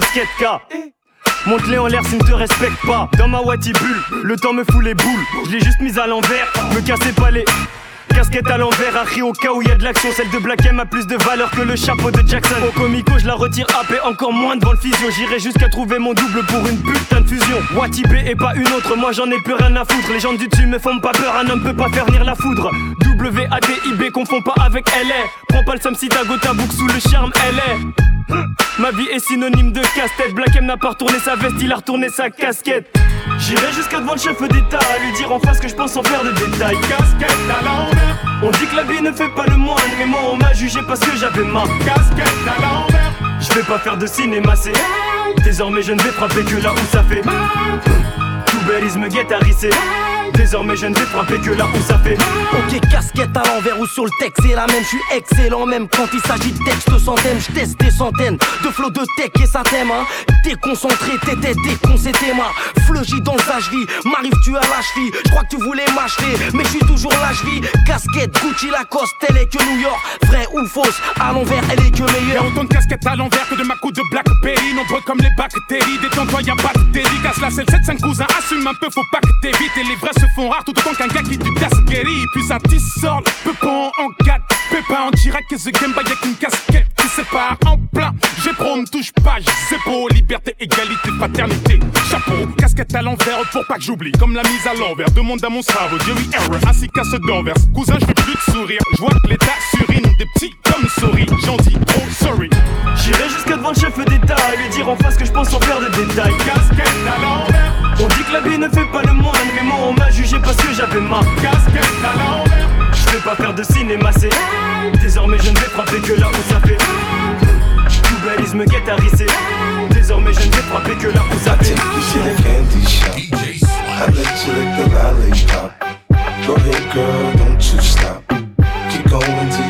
une. Monte-les en l'air s'ils ne te respectent pas. Dans ma bulle, le temps me fout les boules. Je l'ai juste mise à l'envers, me cassez pas les. Casquette à l'envers, Harry au cas où y a de l'action. Celle de Black M a plus de valeur que le chapeau de Jackson. Au comico, je la retire AP encore moins devant le physio. J'irai jusqu'à trouver mon double pour une putain de fusion. Wati B et pas une autre, moi j'en ai plus rien à foutre. Les gens du dessus me font pas peur, un homme peut pas faire venir la foudre. W-A-D-I-B, confond pas avec LA. Prends pas le somme si ta sous le charme, LA. Ma vie est synonyme de casse-tête. Black M n'a pas retourné sa veste, il a retourné sa casquette. J'irai jusqu'à devant le chef d'État à lui dire en face que je pense en faire de détails. Casquette à. On dit que la vie ne fait pas le moine, mais moi on m'a jugé parce que j'avais ma casquette à l'envers. Je vais pas faire de cinéma, c'est Désormais je ne vais frapper que là où ça fait Tout bellisme guette à risser. Désormais je ne vais frapper que là où ça fait Ok, casquette à l'envers ou sur le texte, c'est la même, je suis excellent même quand il s'agit de textes centaines, je teste des centaines de flots de tech et ça t'aime, hein. Déconcentré, t'étais déconcédé, ma fleugie dans sa cheville, m'arrive tu à la cheville, je crois que tu voulais m'acheter, mais je suis toujours la cheville, casquette, Gucci, Lacoste, elle est que New York, vrai ou fausse, à l'envers, elle est que Y'a meilleure. autant de casquettes à l'envers que de ma coupe de Blackberry. Nombreux comme les bactéries, détends-toi y'a pas de dédicace. La selle 7-5 cousins, assume un peu, faut pas que t'évites. Et les vrais se font rares tout autant qu'un gars qui du Dasqueri Puis ça dissort, peu pas en 4 Pépin en direct. Que The Game Boy avec une casquette qui sépare en plein. J'ai pro, me touche pas, c'est beau. Liberté, égalité, paternité, chapeau Casquette à l'envers pour pas que j'oublie. Comme la mise à l'envers, demande à mon cerveau Jerry Error, ainsi qu'à ceux d'envers Cousin, je veux plus de sourire, je vois que l'état Des petits comme souris, j'en dis oh sorry J'irai jusqu'à devant le chef d'État à lui dire en face que je pense en faire de détails. Casquette à l'envers, On dit que la vie ne fait pas le moine, mais moi on m'a jugé parce que j'avais ma casquette à l'envers Je vais pas faire de cinéma, c'est Désormais je ne vais frapper que là où ça fait Tout guette à risser. Désormais je ne vais frapper que là où ça I fait. I let you lick the lollipop. Go ahead, girl, don't you stop. Keep going till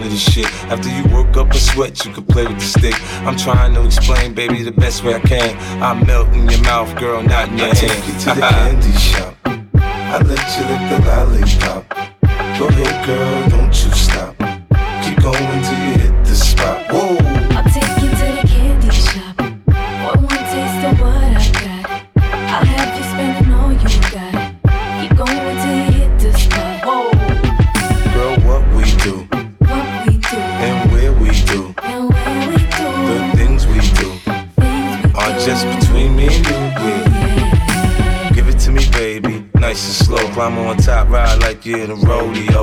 to this shit. After you work up a sweat, you can play with the stick. I'm trying to explain, baby, the best way I can. I melt in your mouth, girl, not in your I hand. take you to the candy shop. I let you lick the lollipop. Go ahead, girl, don't you stop. Keep going till you hit the spot. Whoa, Nice and slow. Climb on top, ride like you're in a rodeo.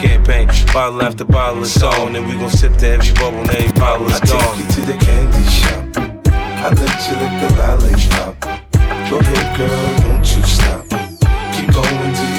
campaign. Bottle after bottle is on, and we gon' sip to every bubble, and every bottle I is take you to the candy shop. I let you lick the lollipop. Go ahead, girl, don't you stop. Keep going till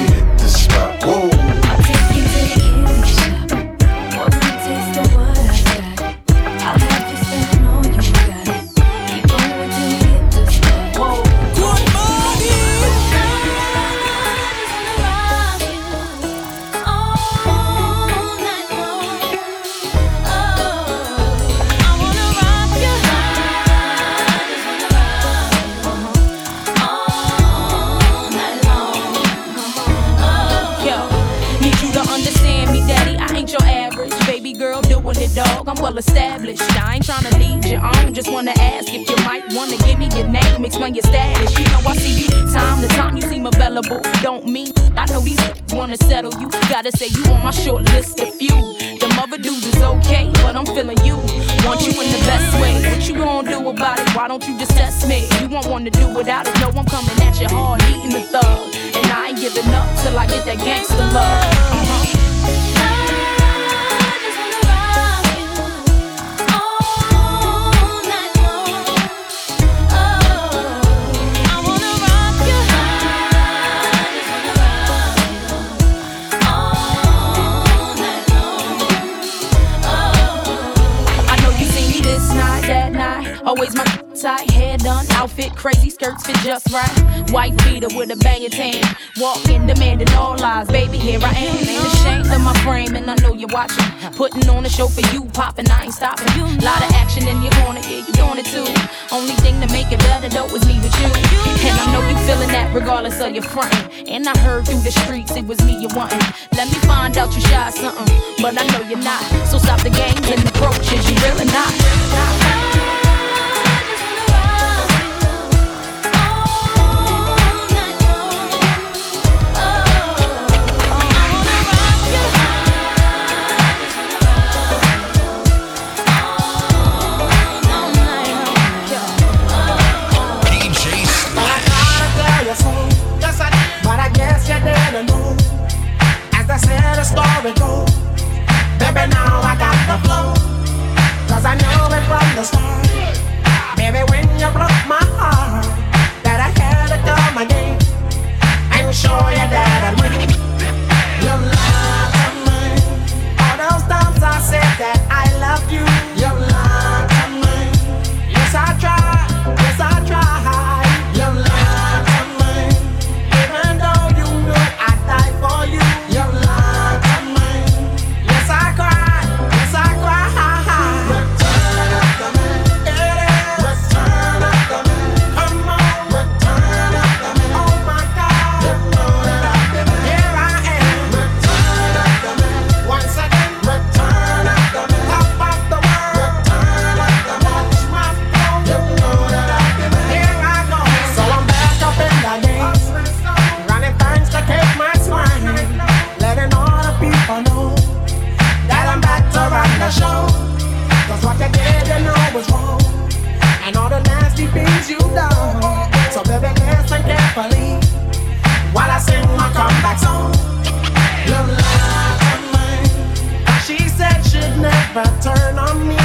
established. I ain't trying to lead you on, just wanna ask if you might wanna give me your name, explain your status. You know I see you time to time, you seem available. Don't mean I know these wanna settle you. Gotta say you on my short list of few. The other dudes is okay, but I'm feeling you. Want you in the best way. What you gonna do about it? Why don't you just test me? You won't wanna do without it. No, I'm coming at you hard, eating the thug. And I ain't giving up till I get that gangster love. Uh-huh. Always my tight, hair done, outfit crazy, skirts fit just right. White beater with a banging tan. Walking, demanding all lies. Baby, here I am. Ain't ashamed of my frame, and I know you're watching. Putting on a show for you, popping, I ain't stopping. Lot of action in your corner, yeah, you doing it too. Only thing to make it better though is me with you. And I know you feeling that regardless of your front. And I heard through the streets it was me you wanting. Let me find out you shy something, but I know you're not. So stop the games and approaches, you really not. not. The story go. Baby, now I got the flow. Cause I knew it from the start. Baby, when you broke my heart, that I had to come again and show you that I win. You lied to me. All those times I said that I love you. While I sing my comeback song. Me. She said she'd never turn on me.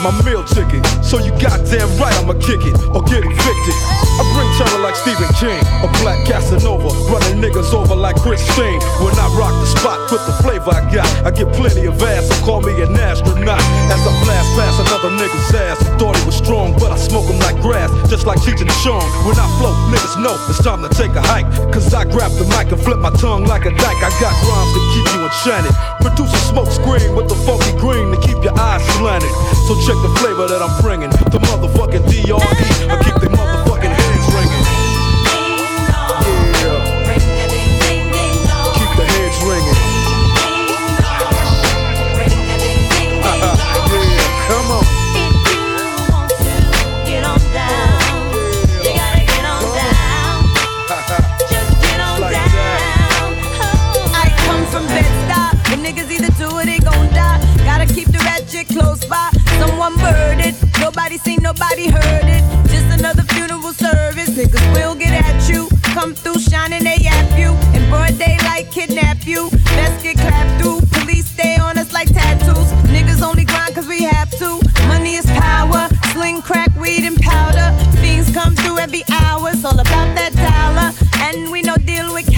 My meal ticket. So you goddamn right I'ma kick it or get evicted. I bring terror like Stephen King, a black Casanova, running niggas over like Christine. When I rock the spot with the flavor I got, I get plenty of ass, so call me an just like Cheech and Chong. When I float, niggas know it's time to take a hike. Cause I grab the mic and flip my tongue like a dyke. I got rhymes to keep you enchanted. Produce a smoke screen with the funky green to keep your eyes slanted. So check the flavor that I'm bringing. The motherfucking DRE. I keep the Nobody seen, nobody heard it. Just another funeral service. Niggas will get at you. Come through shining, they yap you. In broad daylight, kidnap you. Best get clapped through. Police stay on us like tattoos. Niggas only grind cause we have to. Money is power. Sling crack, weed, and powder. Fiends come through every hour. It's all about that dollar. And we no deal with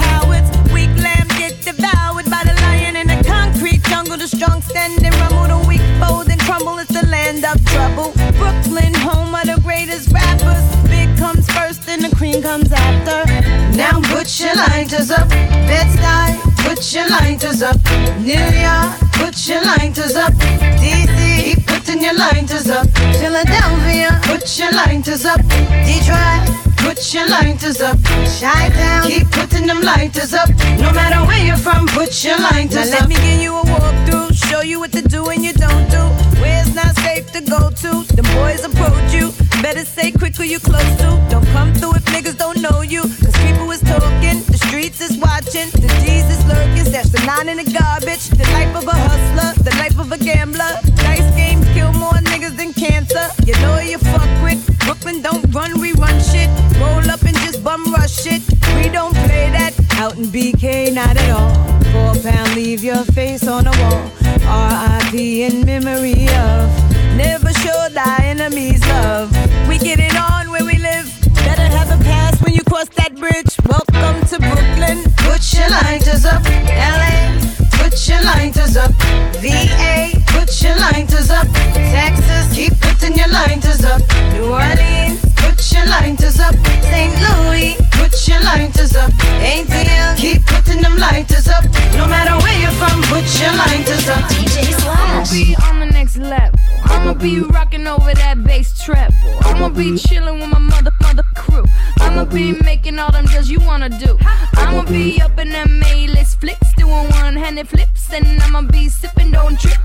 cream comes after. Now put your lighters up. Bed-Stuy, put your lighters up. New York, put your lighters up. DC, keep putting your lighters up. Philadelphia, put your lighters up. Detroit, put your lighters up. Chi-Town, keep putting them lighters up. No matter where you're from, put your lighters now up. Let me give you a walkthrough, show you what to do and you don't do. Where it's not safe to go to. The boys approach you. Better say quick who you close to. Don't come through if niggas don't know you. Cause people is talking, the streets is watching, the D's is lurking. That's the nine in the garbage. The life of a hustler, the life of a gambler. Dice games kill more niggas than cancer. You know you fuck with. Brooklyn don't run, we run shit. Roll up and just bum rush it. We don't play that. Out in BK, not at all. Four pound, leave your face on the wall. R.I.P. in memory of. Never show thy enemies love. We get it on where we live. Better have a pass when you cross that bridge. Welcome to Brooklyn. Put your lighters up. LA. Put your lighters up. VA. Put your lighters up. Texas. Keep putting your lighters up. New Orleans. Put your lighters up. St. Louis. Put your lighters up. ATL. Keep putting them lighters up. No matter where you're from, put your lighters up. DJ I'ma be on the next level. I'ma be rocking over that bass treble. I'ma be chilling with my mother, mother crew. I'ma be making all them deals you wanna do. I'ma be up in them A-list flicks, doing one-handed flips, and I'ma be sipping, don't trip,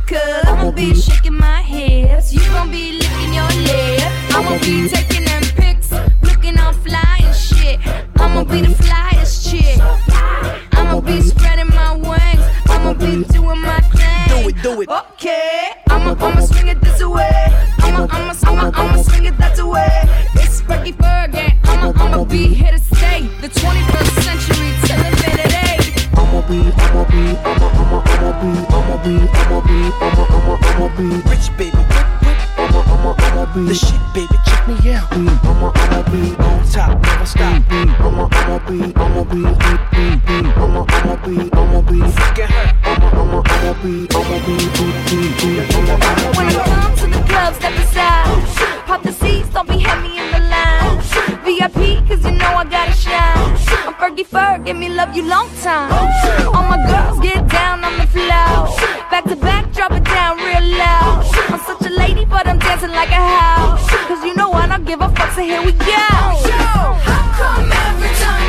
I'ma be shaking my hips. You gon' be licking your lip. I'ma be taking them pics, looking all fly and shit. I'ma be the flyest chick. I'ma be spreading my wings. I'ma be doing my thing. Do it, do it. Okay, I'ma I'ma swing it this way. I'ma I'ma I'ma I'ma swing it that way. It's Frankie Fergie. I'ma I'ma be here to stay. The 21st century till infinity. I'ma be, I'ma be, I'ma, I'ma, I'ma be, I'ma be, I'ma be, I'ma, I'ma, I'ma be Rich baby, I'ma, I'ma, I'ma be the shit, baby. Check me out. Mm. I'ma, I'ma be on top, never stop. Mm, mm. I'ma, I'ma be, I'ma be, I'ma, I'ma be, I'ma be, fucking her. I'ma, I'ma, I'ma be, I'ma be, I'ma, I'ma be. When I come to the club, step aside. Pop the seats, don't be heavy in the line. Oh, VIP, Fergie Ferg, give me love you long time. All my girls get down on the floor. Back to back, drop it down real loud. I'm such a lady, but I'm dancing like a house. Cause you know I don't give a fuck, so here we go. How come every time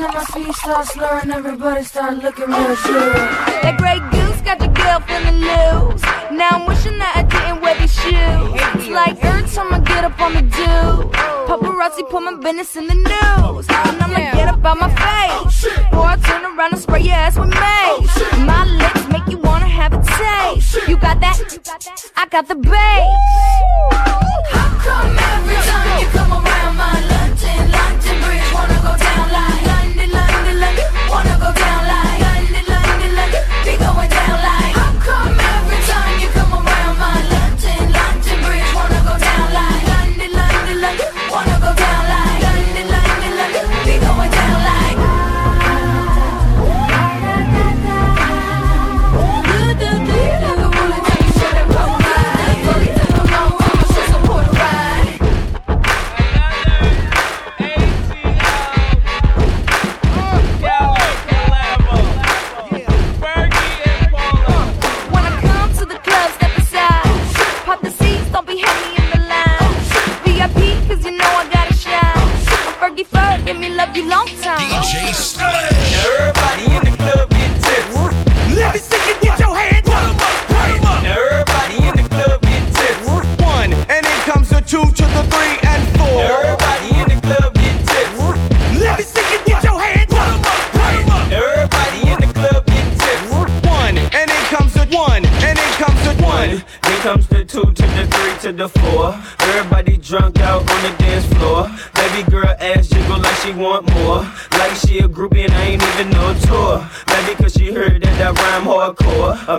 get pouring and my feet start slurring, everybody start looking real sure. That Grey Goose got your girl feeling loose. Now I'm wishing that I didn't wear these shoes. It's like every time I get up on the do. Paparazzi put my business in the news. And I'ma get up out my face. Or I turn around and spray your ass with mace. My lips make you wanna have a taste. You got that? I got the bass. How come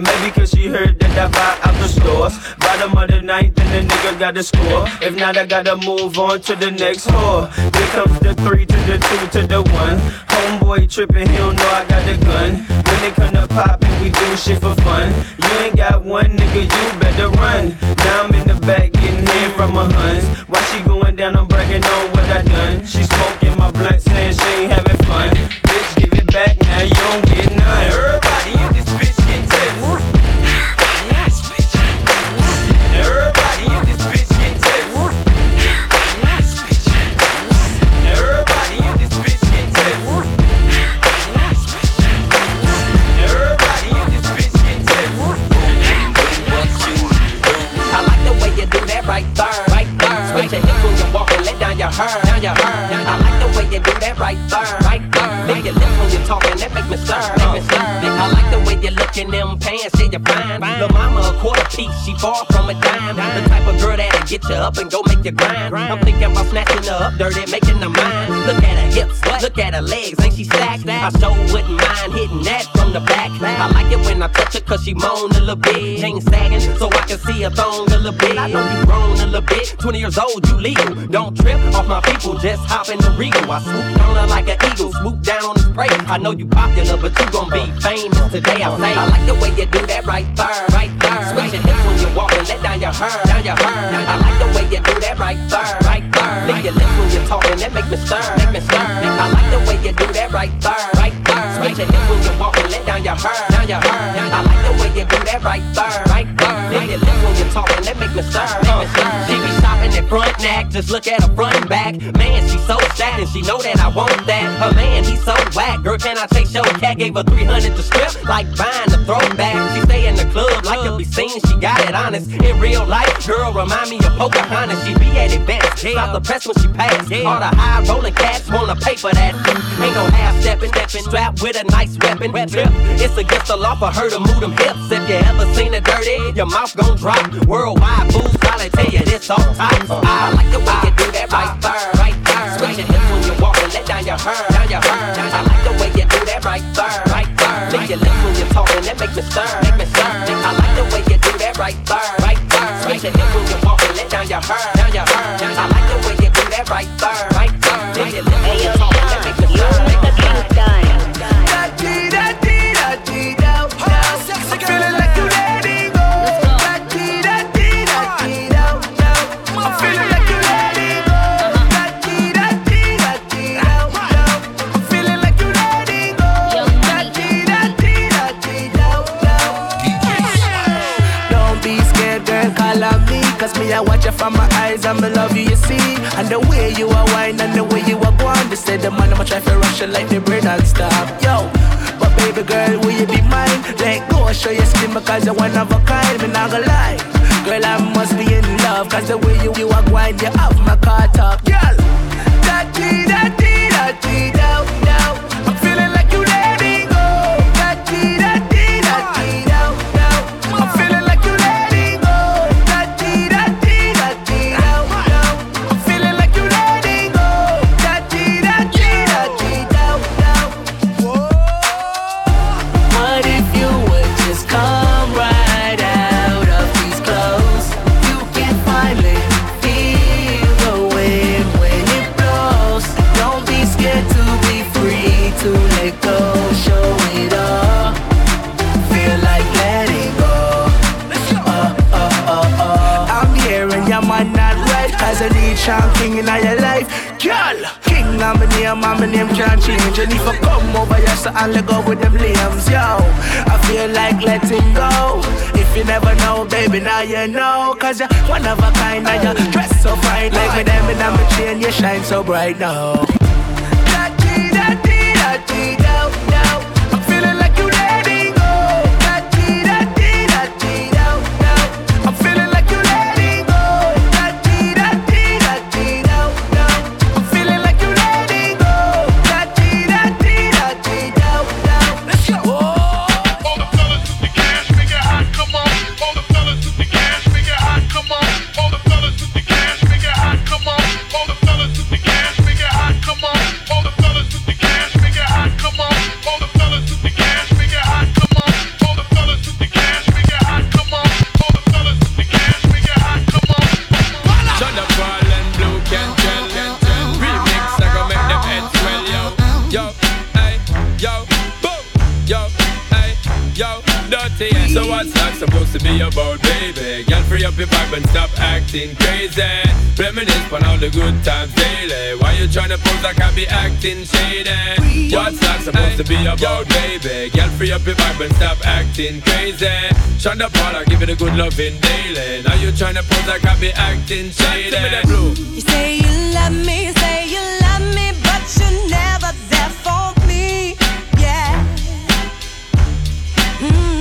Or maybe cause she heard that I buy out the stores. Bottom of the ninth and the nigga got to score. If not, I gotta move on to the next whore. Then comes the three to the two to the one. Homeboy tripping, he don't know I got the gun. When they come to poppin', we do shit for fun. You ain't got one nigga, you better run. Now I'm in the back getting head from my huns. While she going down, I'm bragging on what I done. She smoking my blunt, 20 years old, you legal. Don't trip off my people, just hop in the regal. I swoop her like an eagle, swoop down on the prey. I know you popular, but you gon' be famous today. I say, I like the way you do that right there, right there. Switch your hips when you walk and let down your hair, down your hair. I like the way you do that right there, right there. Lick your lips when you're talking, that make me stir, make me stir. I like the way you do that right there, right there. Switch your hips when you walk and let down your hair, down your hair. Shopping at front neck, just look at her front and back. Man, she so sad and she know that I want that. Her man, he so whack. Girl, can I take your cat? Gave her 300 to strip, like buying a throwback. She stay in the club like to be seen. she got it honest. In real life, girl remind me of Pocahontas. She be at events, stop the press when she pass. All the high rolling cats wanna pay for that. Ain't no half stepping, stepping, strapped with a nice weapon. Trip. It's against the law for her to move them hips. If you ever seen it dirty, your mouth gon' drop. Worldwide fools probably tell you this all time. I like the way you do that right there, right there. Switch your hips when you walk and let down your hair, down your hair. I like the way you do that right there, right there. Lick your lips when you're talking, that make me stir, make me stir. I like the way you do that right there, right there. Switch your hips when you walk and let down your hair, down your hair. I like the way you do that right there, right there. Lick your lips when you're talking, your skin because so bright now and stop acting crazy Reminisce on all the good times daily Why you tryna pose like I be acting shady? What's that supposed to be about, baby? Girl, free up your vibe and stop acting crazy Sean da Paul, I give it a good loving daily Now you tryna pose like I be acting shady You say you love me, say you love me, but you're never there for me. Yeah. Mm.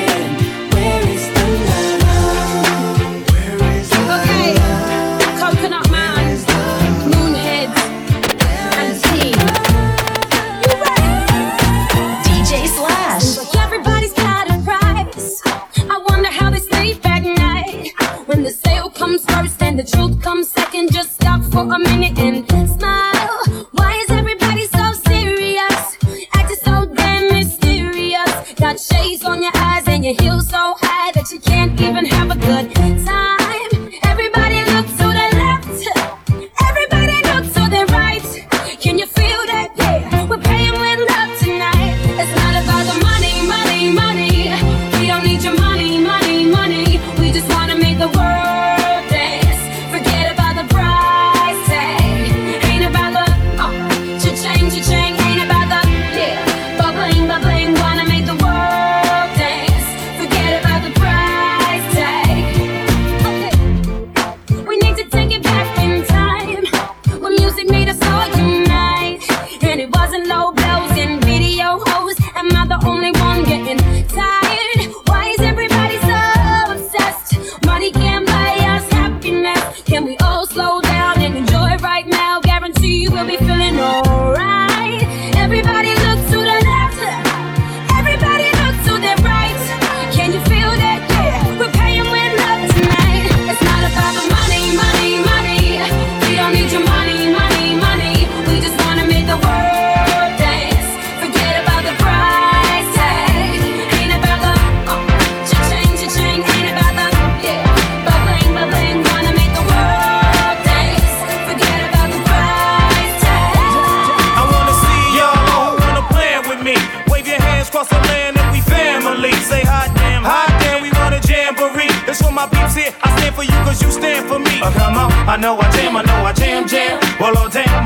For a minute and smile. Why is everybody so serious? Acting so damn mysterious. Got shades on your eyes and your heels so high that you can't even have a good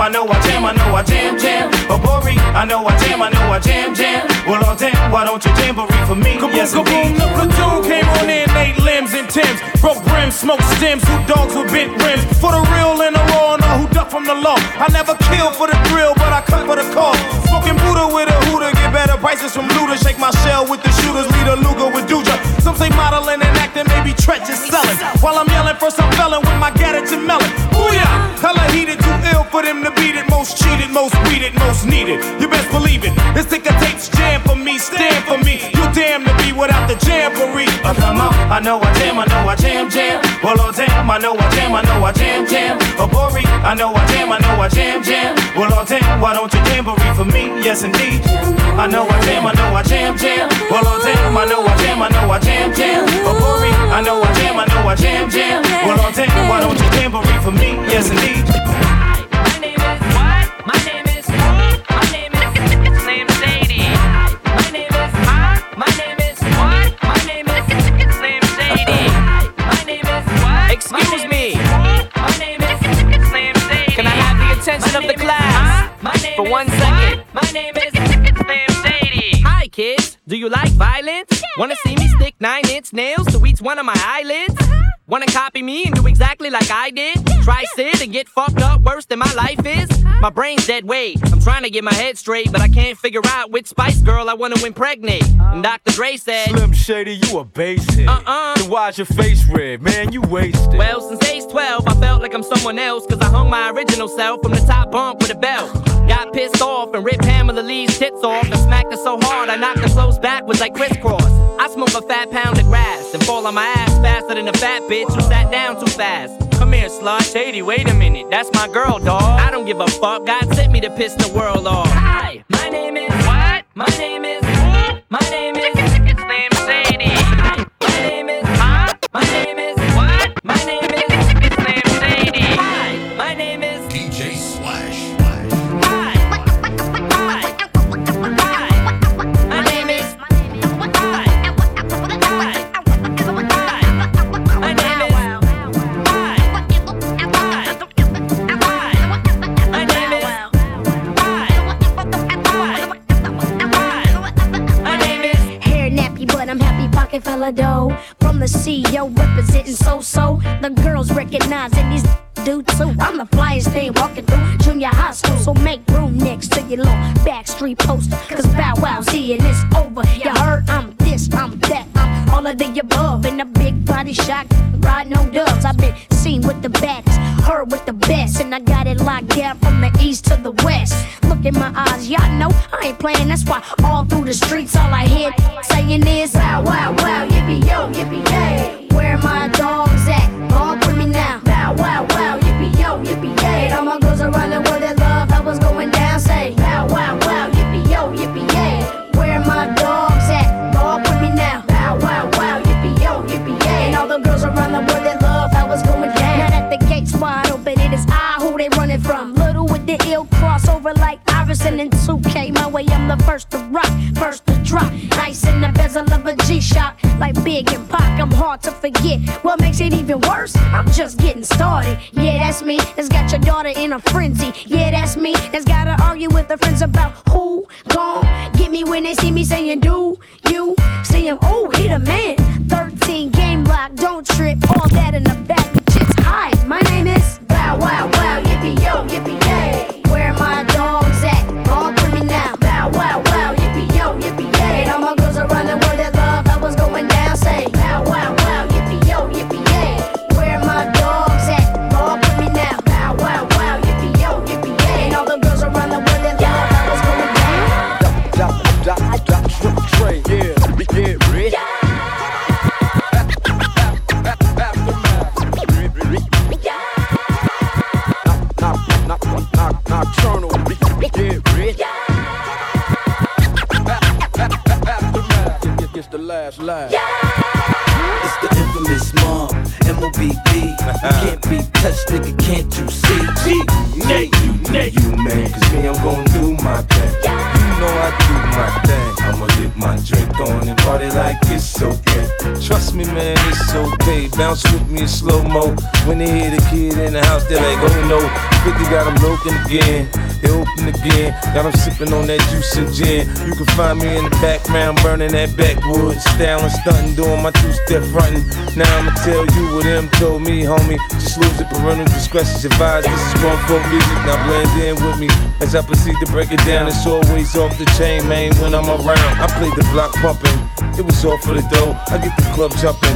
I know I jam, I know I jam, jam. Oh, Bori, I know I jam, I know I jam, jam. Well, oh damn, why don't you jamboree for me? Kaboom, yes, kaboom, indeed. the platoon came on in, eight limbs and Tims. Broke brims, smoked stems, who dogs with bent rims. For the real and the raw, and all who duck from the law. I never kill for the thrill, but I cut for the cause. Smoking Buddha with a hooter, get better prices from Luda. Shake my shell with the shooters, lead a Luga with Duja. Some say modeling and acting, maybe treacherous selling. While I'm yelling, first I'm felling with my Gattatin melon. Booyah! Hella heated, too ill for them to beat it. Most cheated, most weeded, most needed. You best believe it. This ticker tapes jam for me, stand for me. You damn to be without the jamboree. Uh, come on, I know I jam, I know I jam, jam. Well, oh damn, I know I jam, I know I jam, jam. Oh, Bori, I know I jam, I know I jam, jam. Well, oh damn, why don't you jamboree for me? Yes, indeed. I know I jam, I know I jam, jam. Well, oh damn, I know I jam, I know I jam, jam. Oh, Bori, I know I jam, I know I jam, jam. Well, oh damn, why don't you jamboree for me? Yes, indeed. I have the attention of the class for one second? My name is Slim Shady. Hi, kids. Do you like violence? Wanna see me stick nine inch nails to each one of my eyelids? Uh-huh. Wanna copy me and do exactly like I did? Try sit and get fucked up worse than my life is? Uh-huh. My brain's dead weight. I'm trying to get my head straight, but I can't figure out which Spice Girl I wanna impregnate. Uh-huh. And Dr. Dre said, Slim Shady, you a basehead. Uh-uh. Then why's your face red? Man, you wasted. Well, since age 12, I felt like I'm someone else, cause I hung my original self from the top bunk with a belt. Got pissed off and ripped Pamela Lee's tits off and smacked her so hard I knocked her clothes backwards like crisscross. I smoke a fat pound of grass and fall on my ass faster than a fat bitch who sat down too fast. Come here, slut. Shady, wait a minute. That's my girl, dog. I don't give a fuck. God sent me to piss the world off. Hi, my name is what? My name is My name Dough. From the CEO representing so so. The girls recognizing these do too. I'm the flyest thing walking through junior high school. So make room next to your little backstreet poster. Cause Bow Wow's here and it's over. You heard I'm this, I'm that, I'm all of the above. In a big body shot, ride no dubs. I've been seen with the baddest, heard with the best. And I got it locked down from the east to the west. In my eyes, y'all know I ain't playing. That's why all through the streets, all I hear saying is Wow, wow, wow, yippee yo, yippee yay. First to rock, first to drop. Nice in the bezel of a G-Shock, like Big and Pac. I'm hard to forget. What makes it even worse? I'm just getting started. Yeah, that's me. That's got your daughter in a frenzy. Yeah, that's me. That's gotta argue with her friends about who gon' get me when they see me saying, Do you see him? Oh, he the man. 13 game lock, don't trip. All that in the back. Bitches, hi, my name is Bow Wow Bounce with me in slow mo. When they hear the kid in the house, they're like, oh no. 50 got them looking again. They open again. Got them sipping on that juice and gin. You can find me in the background burning that backwoods. Styling, stunting, doing my two step fronting. Now I'ma tell you what them told me, homie. Just lose it, parental discretion's advised. This is grown folk music, now blend in with me. As I proceed to break it down, it's always off the chain, man, when I'm around. I play the block pumping, it was all for the dough. I get the club jumping,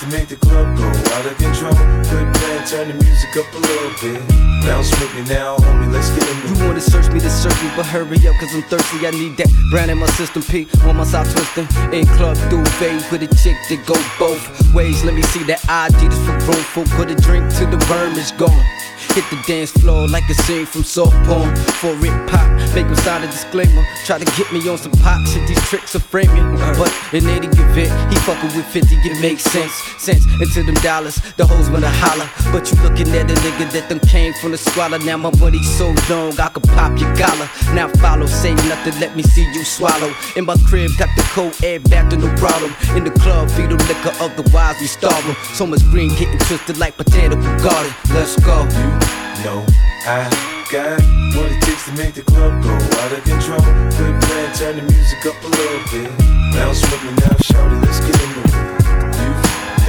to make the club go out of control. Playing, turn the music up a little bit. Bounce with me now, homie, let's get it. You wanna search me to search me, but hurry up, cause I'm thirsty. I need that brand in my system. P on my side twisting. In club through duvet with a chick that go both ways. Let me see that ID that's for room for put a drink till the worm is gone. Hit the dance floor like a scene from soft porn. For it pop, make him sign a disclaimer. Try to get me on some pop shit, these tricks are framing. But in any event, he fucking with 50, it makes sense. Sense into them dollars, the hoes wanna holler. But you looking at a nigga that them came from the squalor. Now my money so long, I could pop your collar. Now follow, say nothing, let me see you swallow. In my crib, got the cold air back to no problem. In the club, feed them liquor, otherwise we starve 'em. So much green getting twisted like potato garden. Let's go. You know I got what it takes to make the club go out of control. Quit playing, turn the music up a little bit. With me now, shout it, let's get it. You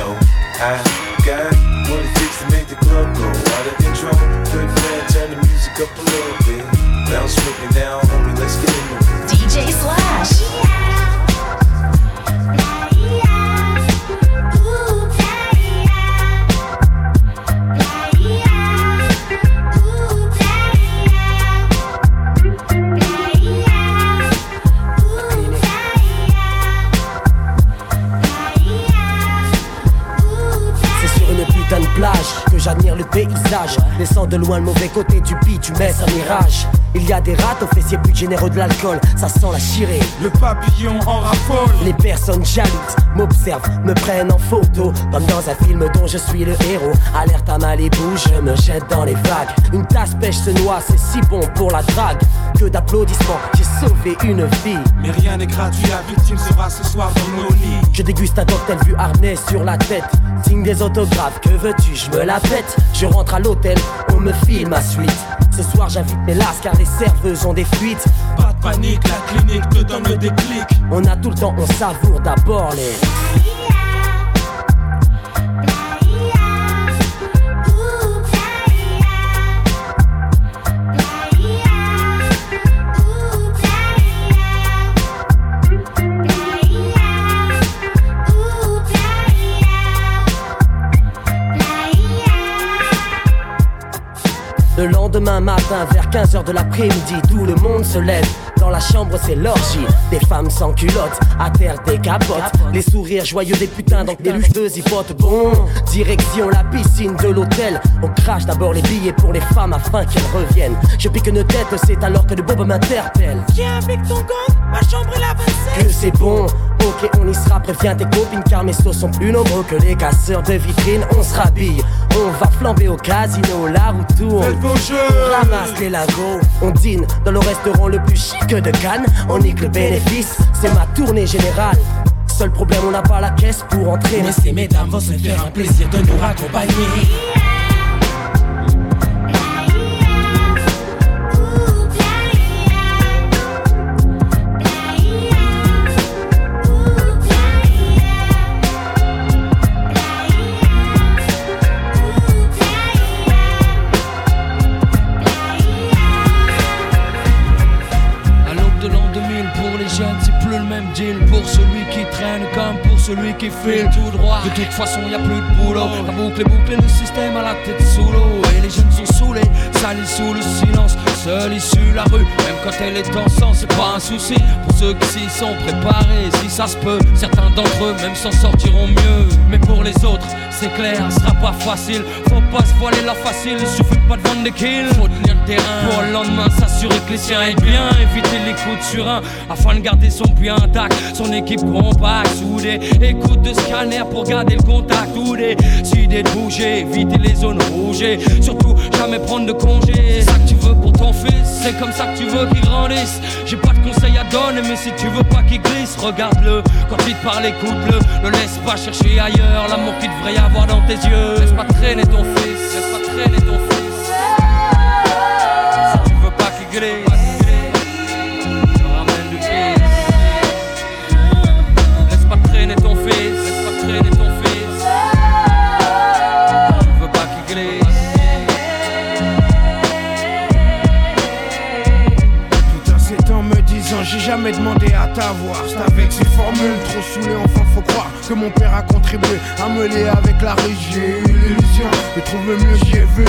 I got what it takes to make the club go out of control. Quit playing, turn the music up a little bit. Bounce with me now, homie, let's get it. DJ Slash. Paysage. Laissant de loin le mauvais côté du beat, tu mets un mirage. Il y a des rats aux fessiers plus généreux de l'alcool, ça sent la chirée. Le papillon en raffole. Les personnes jalouses m'observent, me prennent en photo, comme dans un film dont je suis le héros. Alerte à Malibu, je me jette dans les vagues. Une tasse pêche se noie, c'est si bon pour la drague. Que d'applaudissements, j'ai sauvé une vie. Mais rien n'est gratuit, la victime sera ce soir dans nos lits. Je déguste un cocktail vu harnais sur la tête. Signe des autographes, que veux-tu, je me la pète. Je rentre à l'hôtel, on me file ma suite. Ce soir j'invite mes lasses car les serveuses ont des fuites. Pas de panique, la clinique te donne le déclic. On a tout le temps, on savoure d'abord les. Le lendemain matin, vers 15h de l'après-midi, tout le monde se lève. Dans la chambre, c'est l'orgie. Des femmes sans culottes, à terre des capotes. Les sourires joyeux des putains, donc des luchteuses hypotes. Bon, direction la piscine de l'hôtel. On crache d'abord les billets pour les femmes afin qu'elles reviennent. Je pique une tête, c'est alors que le bob m'interpelle. Viens avec ton gang, ma chambre est la 27. Que c'est bon, ok, on y sera. Préviens tes copines car mes sauces sont plus nombreux que les casseurs de vitrines. On se rhabille, on va flamber au casino, la roue tourne. Faites vos jeux. On ramasse les lagos, on dîne dans le restaurant le plus chic de Cannes. On nique le bénéfice, c'est ma tournée générale. Seul problème, on n'a pas la caisse pour entrer. Mais ces mesdames vont se faire un plaisir de nous raccompagner. Qui file tout droit. De toute façon, y a plus de boulot. La boucle est bouclée, le système à la tête sous l'eau. Et les jeunes sont saoulés, salis sous le silence. Seule issue, la rue, même quand elle est en sang, c'est pas un souci. Pour ceux qui s'y sont préparés, si ça se peut, certains d'entre eux même s'en sortiront mieux. Mais pour les autres, c'est clair, ce sera pas facile. Pas se voiler la facile, il suffit pas de vendre des kills. Faut tenir le terrain pour le lendemain s'assurer que les siens aient bien. Éviter les coups de surin afin de garder son puits intact. Son équipe compacte, soudée. Écoute de scanner pour garder le contact. Ou des idées de bouger, éviter les zones rouges. et Surtout jamais prendre de congé. C'est ça que tu veux pour ton fils, c'est comme ça que tu veux qu'il grandisse. J'ai pas de conseils à donner, mais si tu veux pas qu'il glisse, regarde-le. Quand il te parle, écoute-le. Ne laisse pas chercher ailleurs l'amour qu'il devrait y avoir dans tes yeux. Laisse pas traîner ton fils, Laisse pas traîner ton fils. Si tu veux pas qu'il glisse, ramène le fils. Laisse pas traîner ton fils. Laisse pas traîner ton fils. Tu veux pas qu'il glisse. Tout un c'est en me disant, j'ai jamais demandé à t'avoir. C'est avec ces formules, trop soules, enfin faut croire que mon père a contribué à me avec la rue J'ai l'illusion de trouver mieux j'y ai vu.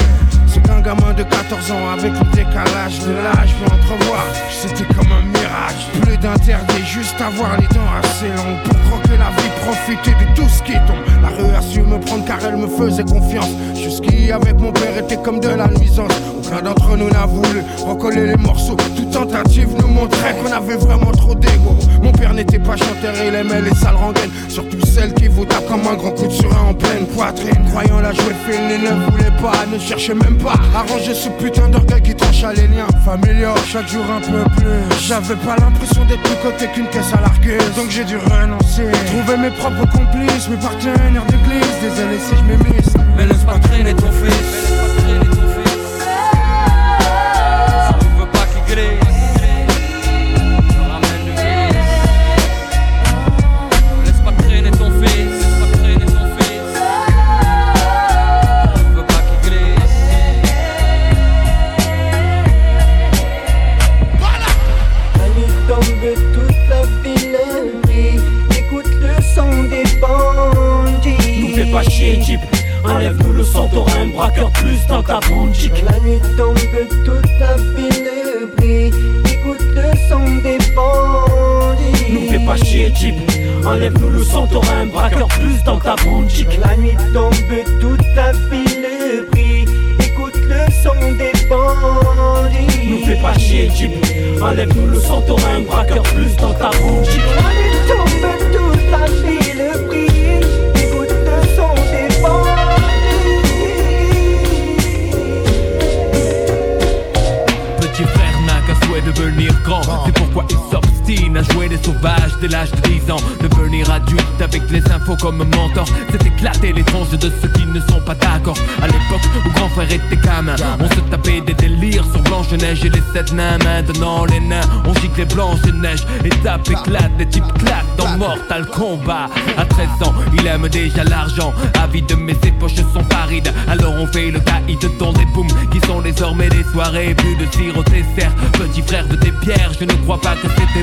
C'est qu'un gamin de 14 ans avec le décalage de l'âge. Peut entrevoir C'était comme un mirage. Plus d'interdit juste avoir les dents assez longues. Pour croquer la vie, profiter de tout ce qui tombe La rue a su me prendre car elle me faisait confiance. Jusqu'ici avec mon père était comme de la nuisance Aucun d'entre nous n'a voulu recoller les morceaux. Toute tentative nous montrait qu'on avait vraiment trop d'ego. Mon père n'était pas chanteur, il aimait les sales rengaines. Surtout celles qui vous tapent comme un grand coup de surin en pleine poitrine. Croyant la jouer fine, il ne voulait pas, ne cherchait même pas Arranger ce putain d'orgueil qui tranche à les liens. Familiaux Chaque jour un peu plus. J'avais pas l'impression d'être plus côté qu'une caisse à larguer Donc j'ai dû renoncer. Trouver mes propres complices, mes partenaires d'église. Désolé si je m'émisse. Mais laisse pas traîner ton fils. Le un braqueur plus dans ta chic. La nuit tombe, toute la ville brille. Écoute le son des bandits. Nous fais pas chier, Jeep. Enlève-nous le un braqueur plus dans ta chic. La nuit tombe, toute la ville brille. Écoute le son des bandits. Nous fais pas chier, Jeep. Enlève-nous le Santorin, braqueur plus dans ta bouche. toute la ville brille, grand. C'est pourquoi il s'obstine à jouer des sauvages dès l'âge de 10 ans. Devenir adulte avec les infos comme mentor. C'est éclater les tranches de ceux qui ne sont pas d'accord. À l'époque où grand frère était gamin On se tapait des délires sur Blanche-Neige et les sept nains. Maintenant les nains on gicle les Blanche-Neige Et tape éclate, les types claquent dans Mortal Kombat. À 13 ans il aime déjà l'argent. Avide mais ses poches sont parides. Alors on fait le caïd dans des booms Qui sont désormais des soirées Plus de au dessert. Petit frère de tes pierres Je ne crois pas que c'était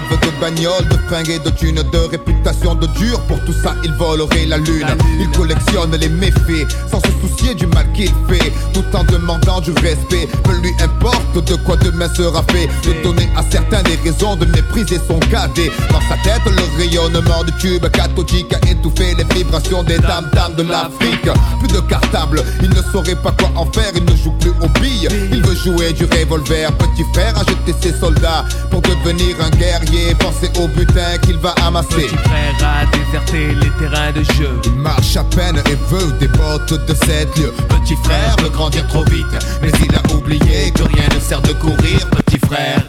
rêve de bagnole, de fringues et de thunes, de réputation de dur. Pour tout ça, il volerait la lune. Il collectionne les méfaits sans se soucier du mal qu'il fait, tout en demandant du respect. Peu lui importe de quoi demain sera fait. De donner à certains des raisons de mépriser son cadet. Dans sa tête, le rayonnement du tube cathodique a étouffé les vibrations des dames dames de l'Afrique. Plus de cartable, il ne saurait pas quoi en faire. Il ne joue plus aux billes, il veut jouer du revolver. Petit frère a jeté ses soldats pour devenir un guerrier. Pensez au butin qu'il va amasser. Petit frère a déserté les terrains de jeu Il marche à peine et veut des bottes de 7 lieux. Petit frère veut grandir trop vite Mais il a oublié que rien ne sert de courir, petit frère.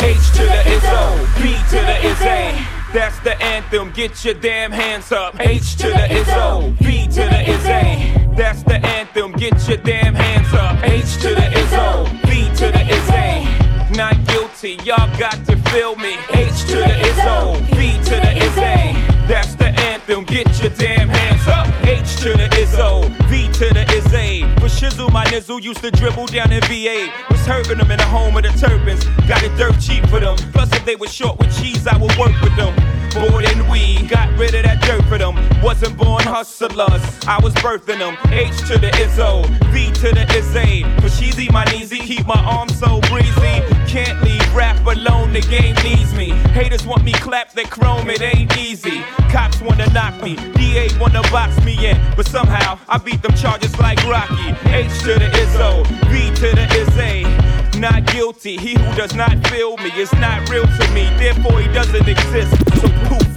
H to the Izzo, B to the Izzy. That's the anthem, get your damn hands up. H to the Izzo, B to the Izzy. That's the anthem, get your damn hands up. H to the Izzo, B the Izzy. Not guilty, y'all got to feel me. H to the Izzo, B to the Izzy. That's the anthem, get your damn hands up. H to the Izzo, V to the Izzy. For Shizzle, my nizzle used to dribble down in VA. Was hurting them in the home of the turbans. Got it dirt cheap for them. Plus, if they were short with cheese, I would work with them. More than we got rid of that dirt for them. Wasn't hustlers, I was birthing them. H to the Izzo, V to the Izzy. Sheezy, my kneesy, keep my arms so breezy. Can't leave rap alone, the game needs me. Haters want me clap that chrome, it ain't easy. Cops wanna knock me, DA wanna box me in, but somehow I beat them charges like Rocky. H to the Izzo, V to the Izzy. Not guilty, he who does not feel me is not real to me, therefore he doesn't exist. So poof,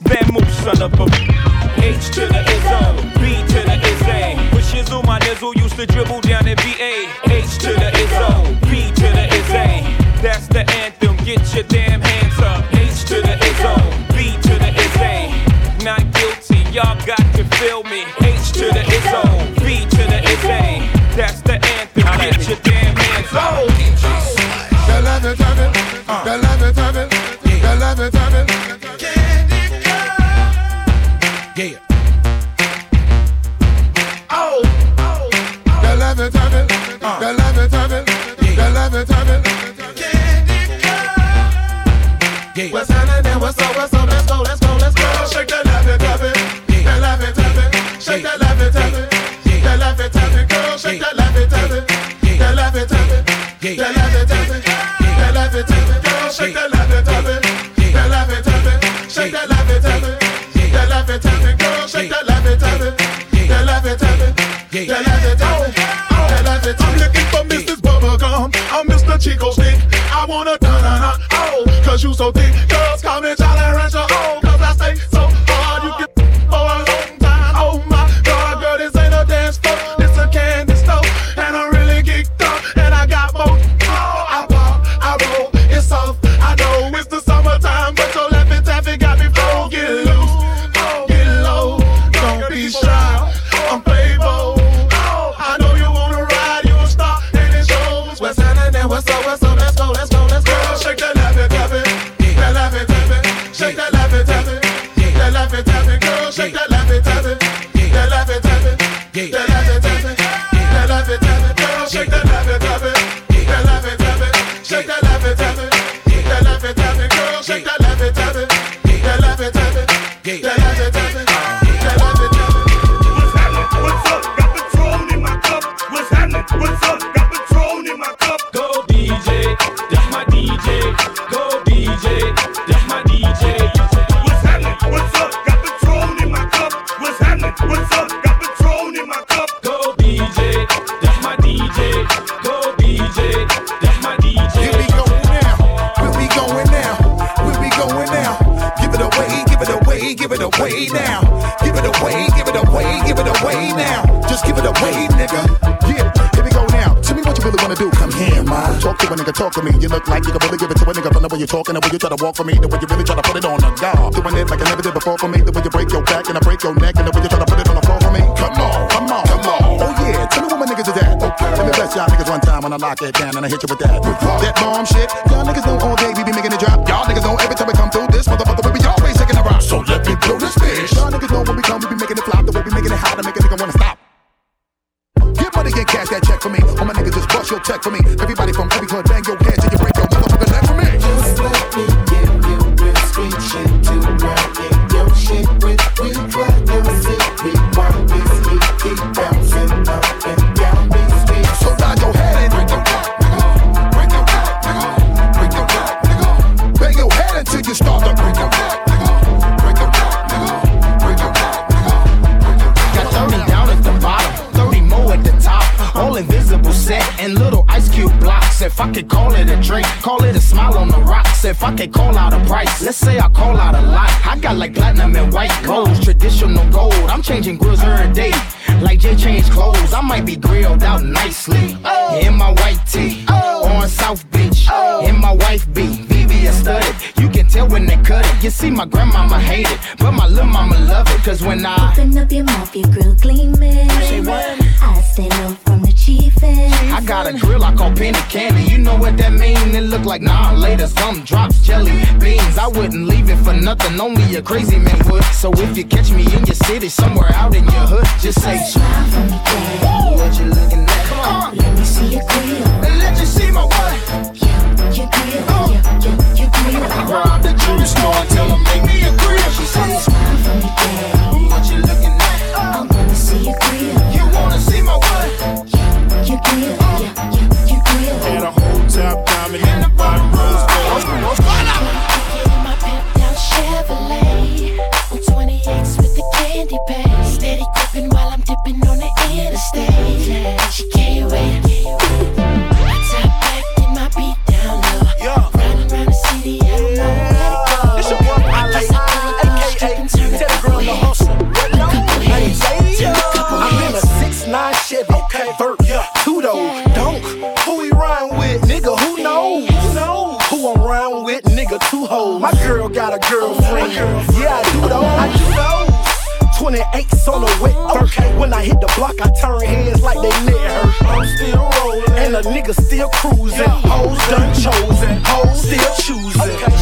then move, son of a. H to the Izzo, B to the Izzy. With Shizzle, my nizzle used to dribble down in VA. H to the Izzo, B to the Izzy. That's the anthem, get your damn hands up. H to the Izzo, B to the Izzy. Not guilty, y'all got to feel me. H to the Izzo, B to the Izzy. That's the anthem, get your damn hands up. They love it, have it. They love it, have it. They love it, have it. Yeah. What's happening? What's up? What's up? Let's go, let's go, let's go. Shake that it, love it. That love it, love it. Shake that love it, love it. That love it, love it, girl. Shake that love it, love it. That it, love it. That it, love it. That it, love it, girl. Shake that it, love it. That it, love it. Shake that it, love it. That it, love it, girl. Shake that it, love it. That it, love it. That it, love it. That love it, I'm looking for Mrs. Bubblegum. I'm Mr. Chick-O-Stick. You so thick. Girls call me take that you're the way you try to walk for me, the way you really try to put it on the guard. Doing it like I never did before for me, the way you break your back and I break your neck, and the way you try to put it on the floor for me. Come on, come on, come on. Oh yeah, tell me what my niggas is at. Okay, let me bless y'all niggas one time when I lock it down and I hit you with that. That bomb shit. Y'all niggas know all day You see, my grandmama hate it, but my little mama love it. Cause when I Open up your mouth, your grill gleaming. Say what? I stay low from the chiefin'. I got a grill I call penny candy. You know what that mean? It look like nah later. Some drops jelly beans. I wouldn't leave it for nothing. Only a crazy man would. So if you catch me in your city, somewhere out in your hood, just say smile for me, daddy. What you looking at? Come on. Let me see your grill. And let you see my what? Your grill, uh. your, your, your grill. Rob the and tell 'em got a girlfriend. Yeah, I do those. I do those. 28s on the wet vert. When I hit the block, I turn heads like they near her. I'm still rolling, and a nigga still cruising. Hoes done chosen, hoes still choosing. She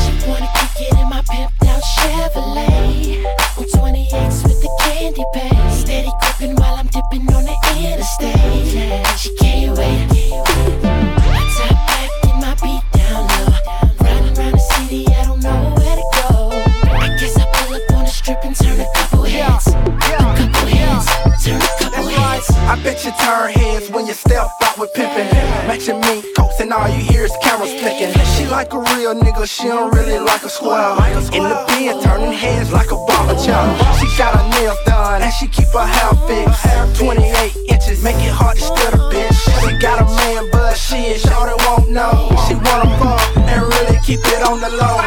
bet you turn heads when you step out with pimpin'. Matching mink coats and all you hear is cameras clicking. She like a real nigga, she don't really like a square. In the bin, turning heads like a barber child. She got her nails done and she keep her hair fixed. 28 inches, make it hard to steal the bitch. She got a man, but she ain't sure they won't know. She wanna fuck and really keep it on the low.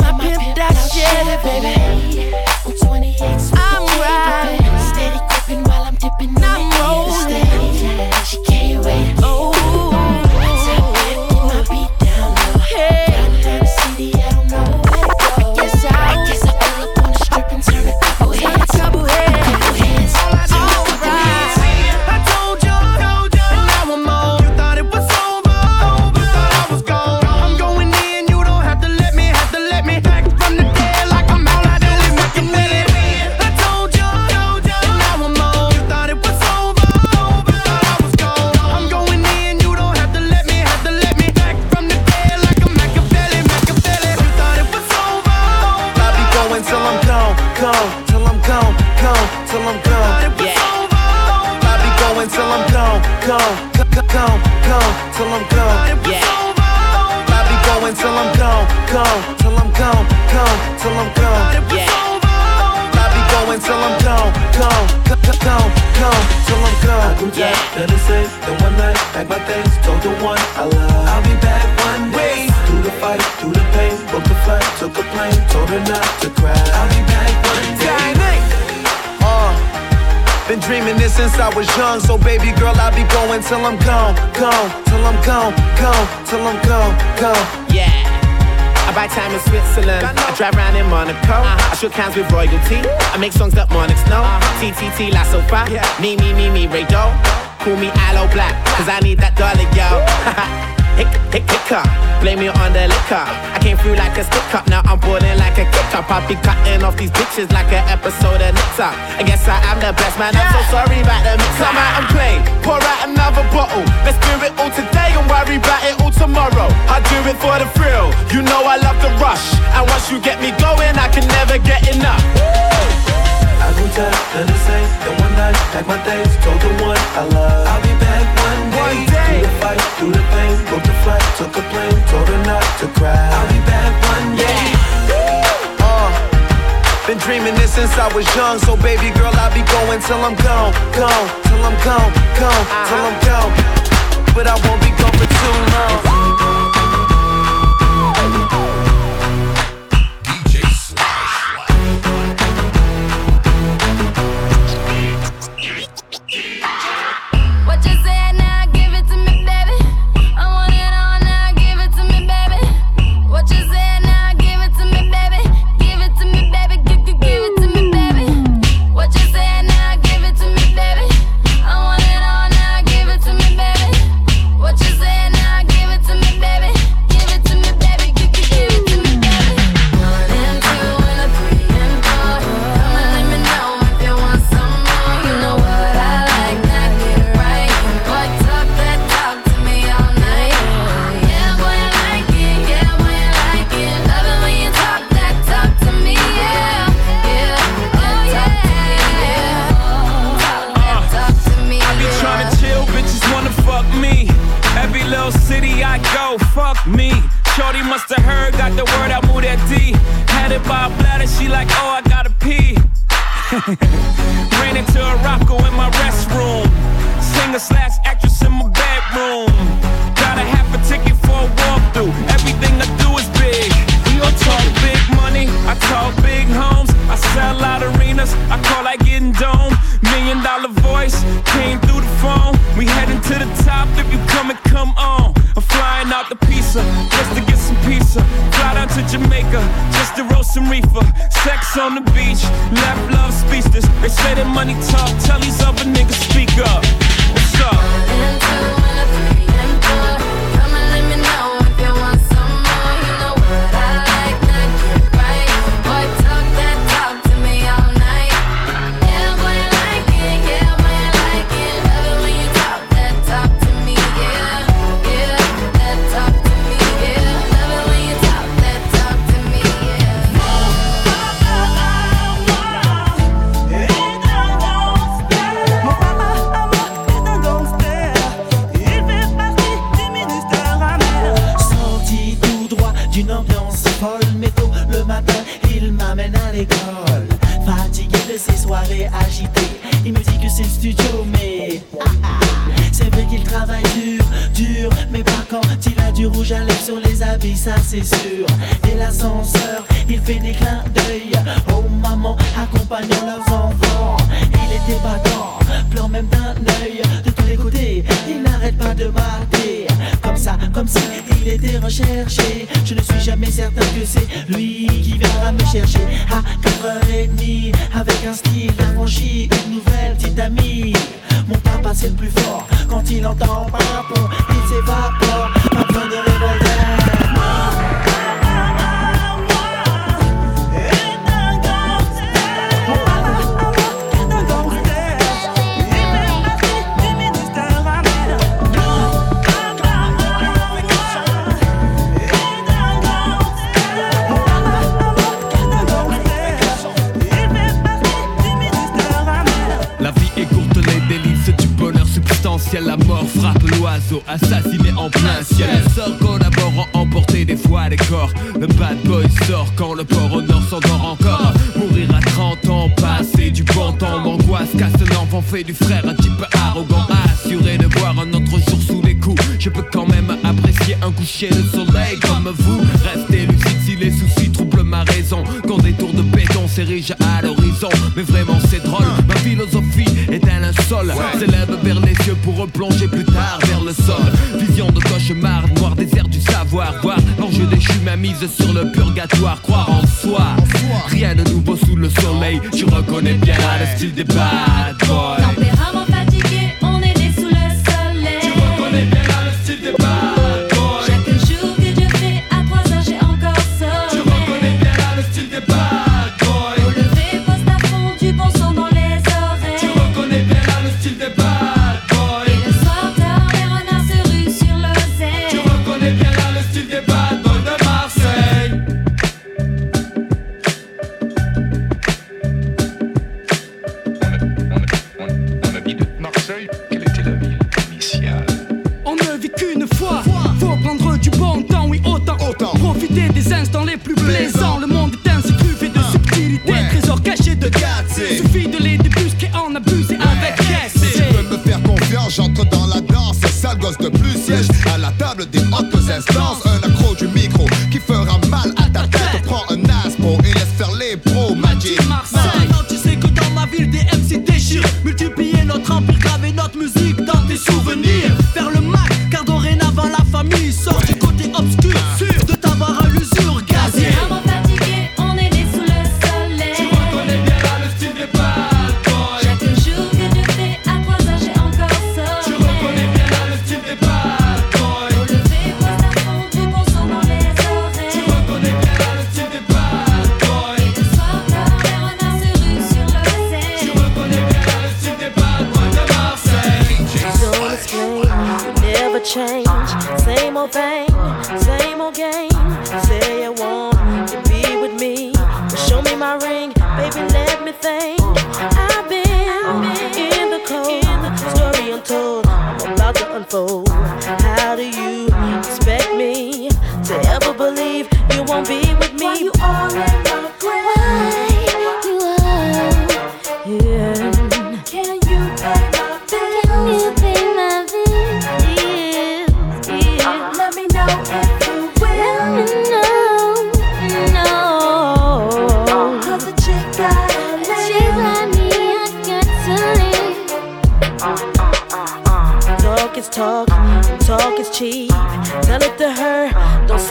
I pimped that Chevy, baby. till I'm gone, gone, till I'm gone, gone, till I'm gone, gone. Yeah. I buy time in Switzerland. I drive around in Monaco. Uh-huh. I shook hands with royalty. I make songs that monarchs know. Uh-huh. TTT La Sofa. Me, me, me, me, Ray Call me Aloe Blacc, cause I need that dollar, yo. hick, hick, hick, blame it on the liquor. I came through like a stick up, now I'm pulling like a kick up. I'll be cutting off these bitches like an episode of Nick's. I guess I am the best man, I'm so sorry about the mix. Come out and play, pour out another bottle. Let's do it all today and worry about it all tomorrow. I do it for the thrill, you know I love the rush. And once you get me going, I can never get enough. I'll be back the fight, the booked a flight, took a plane, told her not to cry. I'll be back one day. Been dreaming this since I was young, so baby girl, I'll be going till I'm gone, gone, till I'm gone, gone, till I'm gone. But I won't be gone for too long. glasses.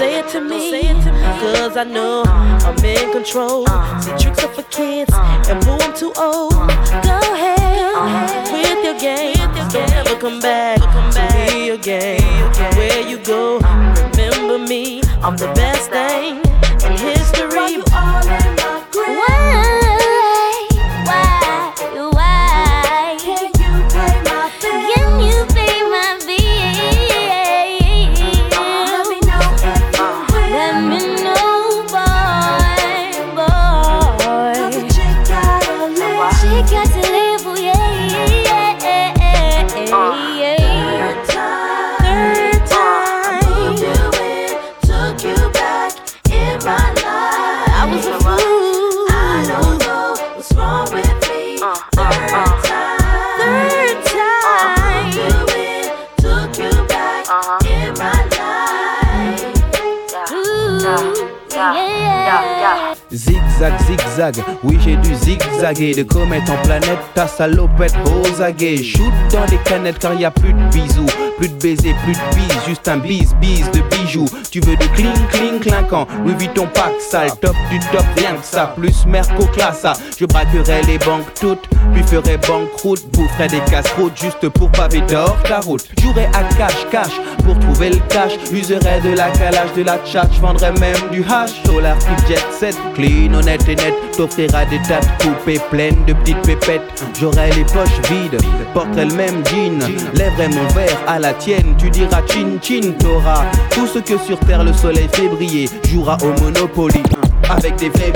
say it to me, cause I know I'm in control. Uh-huh. See tricks up for kids, and boo, I'm too old. Go ahead with your game, don't ever come back to me game. Where you go, remember me, I'm the best thing in history. Oui, j'ai dû zigzaguer de comète en planète, ta salopette rose Shoot dans les canettes car y a plus de bisous. Plus de baisers, plus de bise, juste un bise, bise de bijoux. Tu veux du cling, cling, clinquant. Louis Vuitton pack sale, top du top, rien que ça. Plus Merco classa. Je braquerai les banques toutes, puis ferai banqueroute. Boufferai des casse-routes juste pour paver d'or ta route. Jouerai à cash, cash pour trouver le cash. Userai de la calage, de la chat. Vendrai même du hash. Solar qui jet set, clean, honnête et net. T'offrira des tas de coupées pleines de petites pépettes. J'aurai les poches vides, porterai le même jean. Lèverai mon verre à la tienne, tu diras chin chin t'auras Tout ce que sur terre le soleil fait briller Jouera au Monopoly avec des vrais